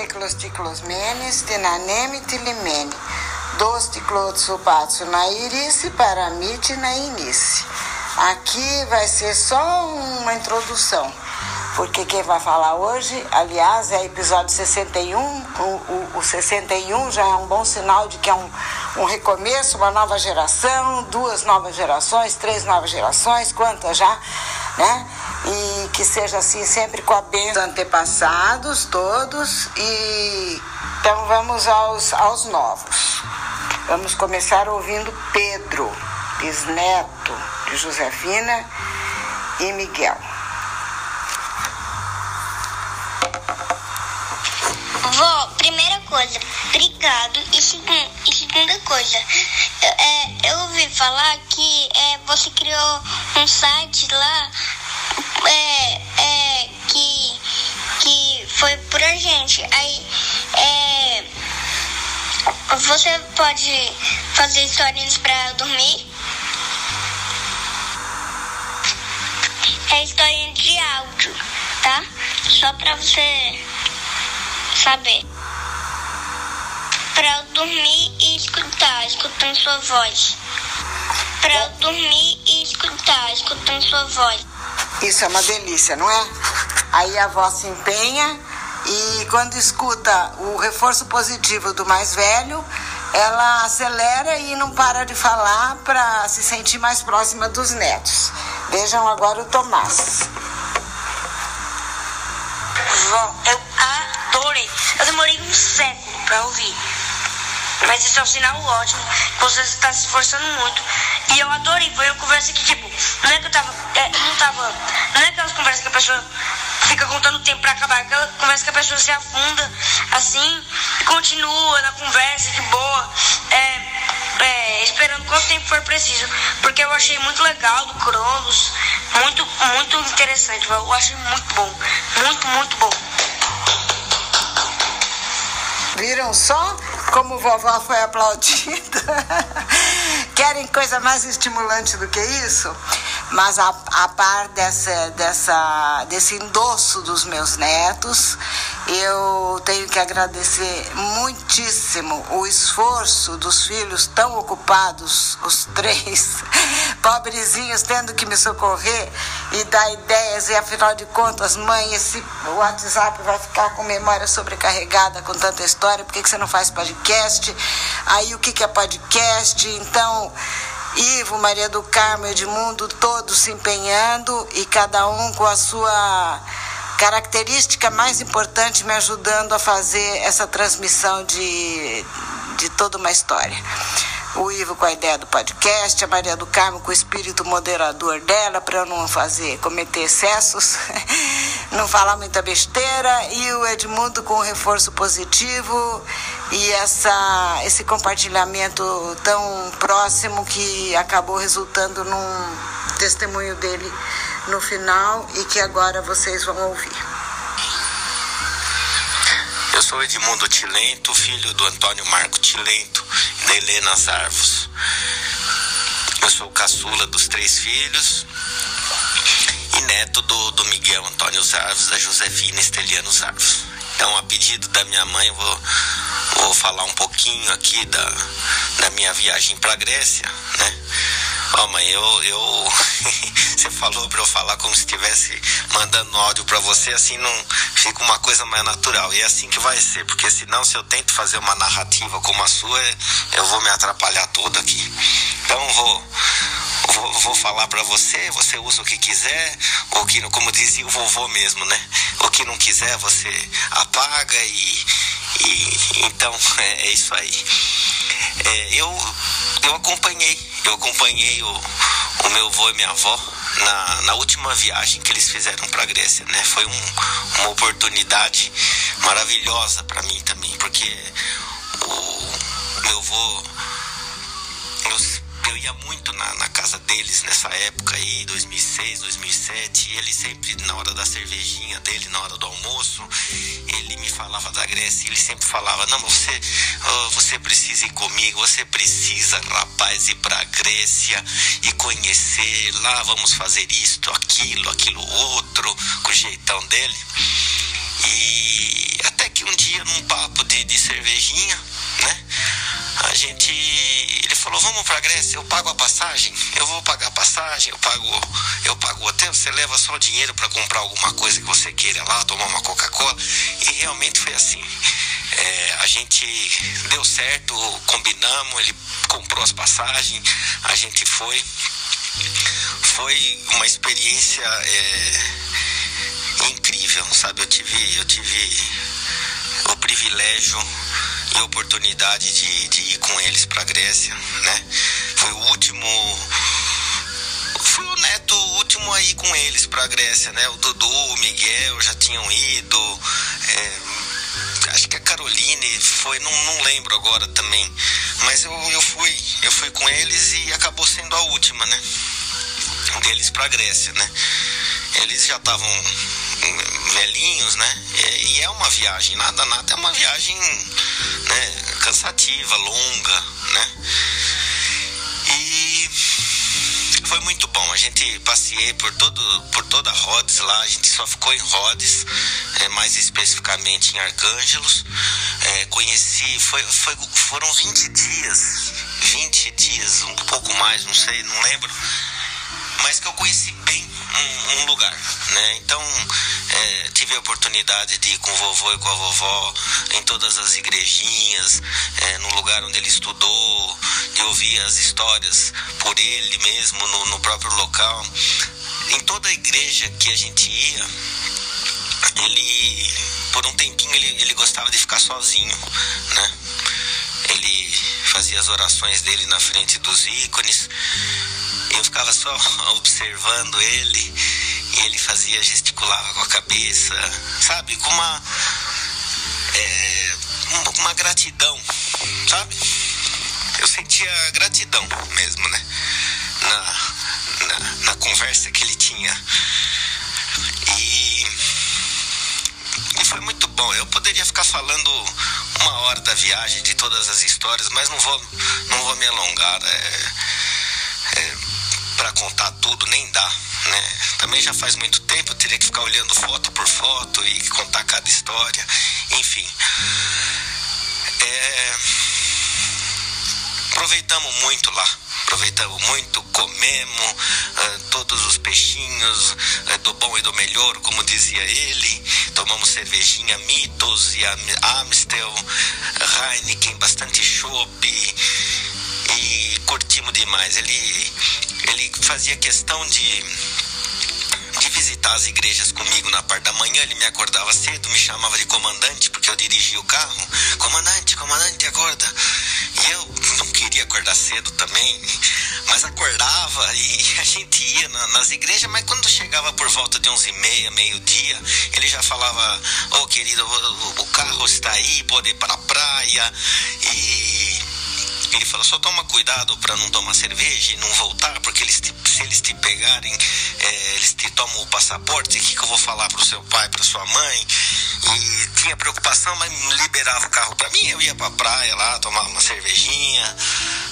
Nicolas Ticlosmenes, Tinaneme Tilimene, dos Ticlotsubatsu na Irice, Paramite na Inice. Aqui vai ser só uma introdução, porque quem vai falar hoje, aliás, é episódio 61. O, o, o 61 já é um bom sinal de que é um, um recomeço, uma nova geração, duas novas gerações, três novas gerações, quantas já, né? E que seja assim sempre com a bênção dos antepassados todos. E então vamos aos, aos novos. Vamos começar ouvindo Pedro, bisneto de Josefina e Miguel. Vó, primeira coisa, obrigado. E, segun, e segunda coisa, eu, é, eu ouvi falar que é, você criou um site lá gente. Aí é, você pode fazer historinhas pra dormir? É historinha de áudio, tá? Só pra você saber. Pra eu dormir e escutar, escutando sua voz. Pra eu dormir e escutar, escutando sua voz. Isso é uma delícia, não é? Aí a avó se empenha e quando escuta o reforço positivo do mais velho, ela acelera e não para de falar para se sentir mais próxima dos netos. Vejam agora o Tomás. Vó, eu adorei. Eu demorei um século pra ouvir. Mas isso é um sinal ótimo. Você está se esforçando muito. E eu adorei. Foi uma conversa que, tipo, não é que eu tava. É, não tava. Não é aquelas conversas que a pessoa fica contando o tempo pra acabar. Aquela conversa que a pessoa se afunda assim e continua na conversa de boa. É, é, esperando quanto tempo for preciso. Porque eu achei muito legal do Cronos. Muito, muito interessante. Eu achei muito bom. Muito, muito bom. Viram só como vovó foi aplaudida? Querem coisa mais estimulante do que isso? Mas a, a par dessa, dessa, desse endosso dos meus netos, eu tenho que agradecer muitíssimo o esforço dos filhos tão ocupados, os três, pobrezinhos, tendo que me socorrer e dar ideias. E afinal de contas, mãe, esse WhatsApp vai ficar com memória sobrecarregada com tanta história, por que, que você não faz podcast? Aí o que, que é podcast? Então. Ivo, Maria do Carmo, Edmundo, todos se empenhando e cada um com a sua característica mais importante me ajudando a fazer essa transmissão de, de toda uma história. O Ivo com a ideia do podcast, a Maria do Carmo com o espírito moderador dela, para eu não fazer, cometer excessos, não falar muita besteira, e o Edmundo com o reforço positivo e essa, esse compartilhamento tão próximo que acabou resultando num testemunho dele no final e que agora vocês vão ouvir. Eu sou Edmundo Tilento, filho do Antônio Marco Tilento e da Helena Zarvos. Eu sou caçula dos três filhos e neto do, do Miguel Antônio Zarvos, da Josefina Esteliano Zarvos. Então, a pedido da minha mãe, eu vou, vou falar um pouquinho aqui da, da minha viagem para Grécia, né? Ó, mãe, eu, eu você falou para eu falar como se estivesse mandando áudio para você, assim não fica uma coisa mais natural. E é assim que vai ser, porque senão se eu tento fazer uma narrativa como a sua, eu vou me atrapalhar todo aqui. Então vou vou, vou falar para você, você usa o que quiser, ou que como dizia o vovô mesmo, né? O que não quiser você apaga e, e então é, é isso aí. É, eu eu acompanhei, eu acompanhei o, o meu avô e minha avó na, na última viagem que eles fizeram para a Grécia, né? Foi um, uma oportunidade maravilhosa para mim também, porque o meu avô eu ia muito na, na, casa deles nessa época aí, 2006, 2007, e ele sempre, na hora da cervejinha dele, na hora do almoço, ele me falava da Grécia, ele sempre falava, não, você, oh, você precisa ir comigo, você precisa, rapaz, ir pra Grécia e conhecer, lá vamos fazer isto, aquilo, aquilo outro, com o jeitão dele. E até que um dia num papo de, de cervejinha? A gente. Ele falou, vamos pra Grécia, eu pago a passagem, eu vou pagar a passagem, eu pago, eu pago o hotel, você leva só o dinheiro para comprar alguma coisa que você queira lá, tomar uma Coca-Cola. E realmente foi assim. É, a gente deu certo, combinamos, ele comprou as passagens, a gente foi. Foi uma experiência é, incrível, sabe? Eu tive, eu tive o privilégio a oportunidade de, de ir com eles para Grécia, né? Foi o último fui o neto último aí com eles para Grécia, né? O Dudu, o Miguel já tinham ido. É, acho que a Caroline foi, não, não lembro agora também. Mas eu, eu fui, eu fui com eles e acabou sendo a última, né? Deles pra Grécia, né? Eles já estavam velhinhos, né? E, e, é uma viagem, nada, nada, é uma viagem né, cansativa, longa, né? E foi muito bom. A gente passei por todo por toda Rhodes lá, a gente só ficou em Rhodes, é, mais especificamente em Arcângelos. É, conheci, foi, foi, foram 20 dias, 20 dias, um pouco mais, não sei, não lembro, mas que eu conheci bem um, um lugar, né? Então é, tive a oportunidade de ir com o vovô e com a vovó em todas as igrejinhas, é, no lugar onde ele estudou, de ouvir as histórias por ele mesmo no, no próprio local. Em toda igreja que a gente ia, ele por um tempinho ele, ele gostava de ficar sozinho, né? Ele fazia as orações dele na frente dos ícones. Eu ficava só observando ele ele fazia, gesticulava com a cabeça, sabe? Com uma, é, uma gratidão, sabe? Eu sentia gratidão mesmo, né? Na, na, na conversa que ele tinha. E e foi muito bom. Eu poderia ficar falando uma hora da viagem, de todas as histórias, mas não vou, não vou me alongar. É, é, para contar tudo, nem dá. Né? Também já faz muito tempo, eu teria que ficar olhando foto por foto e contar cada história. Enfim. É, aproveitamos muito lá aproveitamos muito, comemos uh, todos os peixinhos uh, do bom e do melhor, como dizia ele. Tomamos cervejinha Mitos e Amstel, Heineken, bastante chopp e curtimos demais. Ele, ele fazia questão de de visitar as igrejas comigo na parte da manhã. Ele me acordava cedo, me chamava de comandante, porque eu dirigia o carro. Comandante, comandante, acorda. E eu não queria acordar cedo também, mas acordava e a gente ia na, nas igrejas, mas quando chegava por volta de onze e meia, meio-dia, ele já falava, ô oh, querido, o, o, carro está aí, pode ir para a praia. E ele falou, só toma cuidado para não tomar cerveja e não voltar, porque eles te, se eles te pegarem, é, eles te tomam o passaporte, o que, que eu vou falar para o seu pai, para sua mãe? E tinha preocupação, mas liberava o carro para mim, eu ia para a praia lá, tomava uma cervejinha,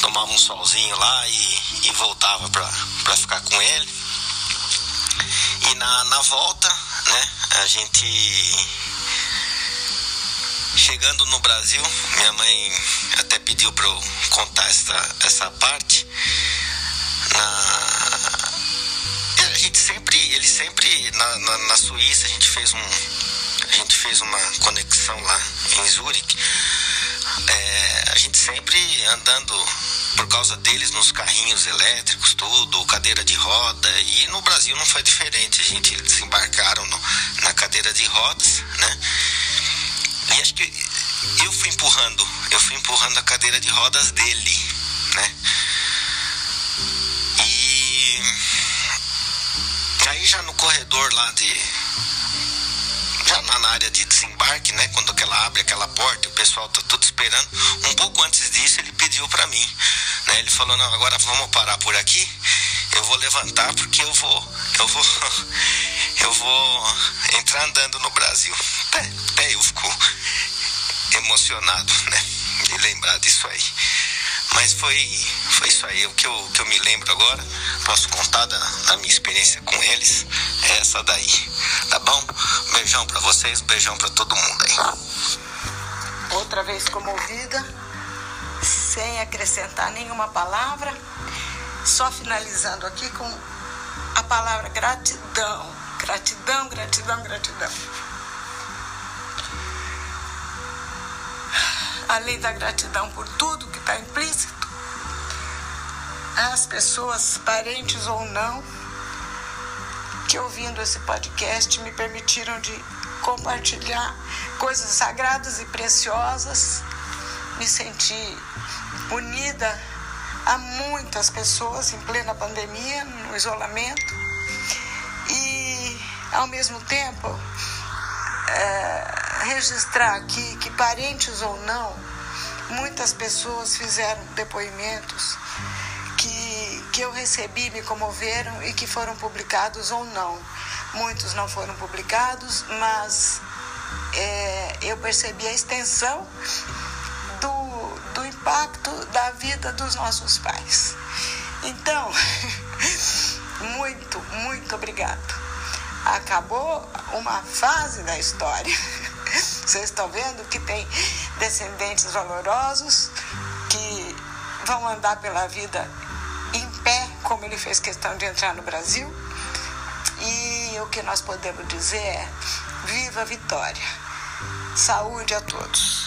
tomava um solzinho lá e, e voltava para ficar com ele. E na, na volta, né, a gente chegando no Brasil, minha mãe até pediu para eu contar essa, essa parte. Na, a gente sempre, ele sempre na, na, na, Suíça a gente fez um, a gente fez uma conexão lá em Zurique. É, a gente sempre andando por causa deles nos carrinhos elétricos, tudo, cadeira de roda. E no Brasil não foi diferente. A gente desembarcaram no, na cadeira de rodas, né? E acho que eu fui empurrando, eu fui empurrando a cadeira de rodas dele, né? E aí já no corredor lá de já na área de desembarque, né, quando ela abre aquela porta, o pessoal tá tudo esperando. Um pouco antes disso ele pediu para mim, né? Ele falou: "Não, agora vamos parar por aqui. Eu vou levantar porque eu vou, eu vou eu vou entrar andando no Brasil". Até, até eu fico emocionado, né? De lembrar disso aí. Mas foi, foi isso aí, o que eu, que eu me lembro agora. Posso contar da, da minha experiência com eles. É essa daí. Tá bom? Beijão pra vocês, beijão pra todo mundo aí. outra vez comovida, sem acrescentar nenhuma palavra, só finalizando aqui com a palavra gratidão. Gratidão, gratidão, gratidão. Além da gratidão por tudo que está implícito, as pessoas, parentes ou não, que ouvindo esse podcast me permitiram de compartilhar coisas sagradas e preciosas, me senti unida a muitas pessoas em plena pandemia, no isolamento, e ao mesmo tempo é, registrar aqui que parentes ou não, muitas pessoas fizeram depoimentos que, que eu recebi, me comoveram e que foram publicados ou não. Muitos não foram publicados, mas é, eu percebi a extensão do, do impacto da vida dos nossos pais. Então, muito, muito obrigado. Acabou uma fase da história. Vocês estão vendo que tem descendentes valorosos que vão andar pela vida em pé, como ele fez questão de entrar no Brasil. E o que nós podemos dizer é: viva a vitória! Saúde a todos!